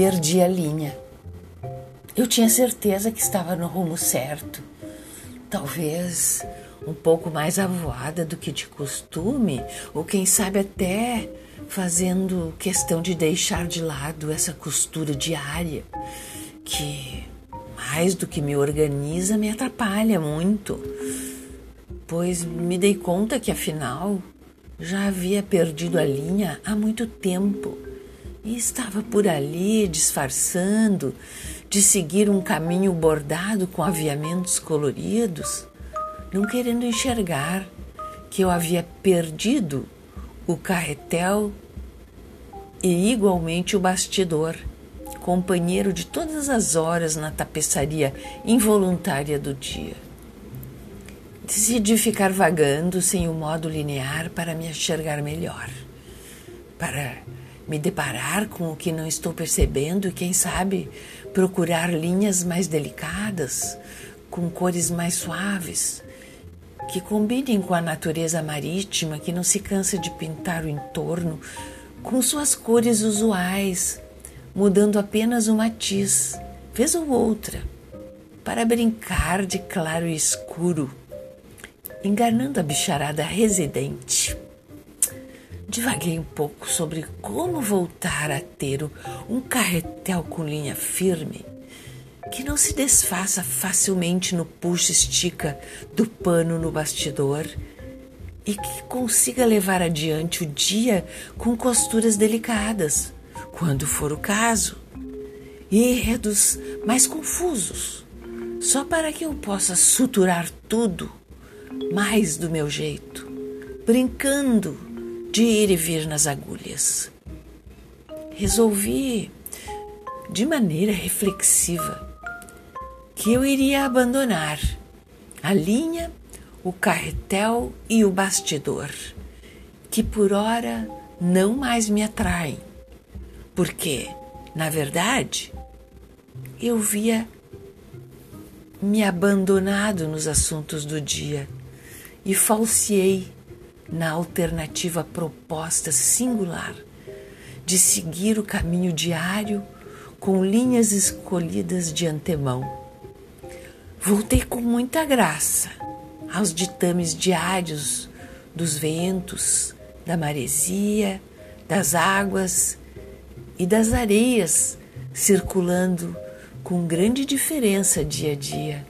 perdi a linha. Eu tinha certeza que estava no rumo certo. Talvez um pouco mais avoada do que de costume, ou quem sabe até fazendo questão de deixar de lado essa costura diária que mais do que me organiza me atrapalha muito, pois me dei conta que afinal já havia perdido a linha há muito tempo e estava por ali disfarçando de seguir um caminho bordado com aviamentos coloridos, não querendo enxergar que eu havia perdido o carretel e igualmente o bastidor, companheiro de todas as horas na tapeçaria involuntária do dia. Decidi ficar vagando sem o modo linear para me enxergar melhor, para me deparar com o que não estou percebendo e, quem sabe, procurar linhas mais delicadas, com cores mais suaves, que combinem com a natureza marítima que não se cansa de pintar o entorno com suas cores usuais, mudando apenas um matiz, vez ou outra, para brincar de claro e escuro enganando a bicharada residente. Divaguei um pouco sobre como voltar a ter um carretel com linha firme que não se desfaça facilmente no puxa-estica do pano no bastidor e que consiga levar adiante o dia com costuras delicadas, quando for o caso, e enredos mais confusos, só para que eu possa suturar tudo mais do meu jeito, brincando de ir e vir nas agulhas. Resolvi, de maneira reflexiva, que eu iria abandonar a linha, o carretel e o bastidor, que por ora não mais me atraem, porque, na verdade, eu via me abandonado nos assuntos do dia e falseei na alternativa proposta singular de seguir o caminho diário com linhas escolhidas de antemão. Voltei com muita graça aos ditames diários dos ventos, da maresia, das águas e das areias circulando com grande diferença dia a dia.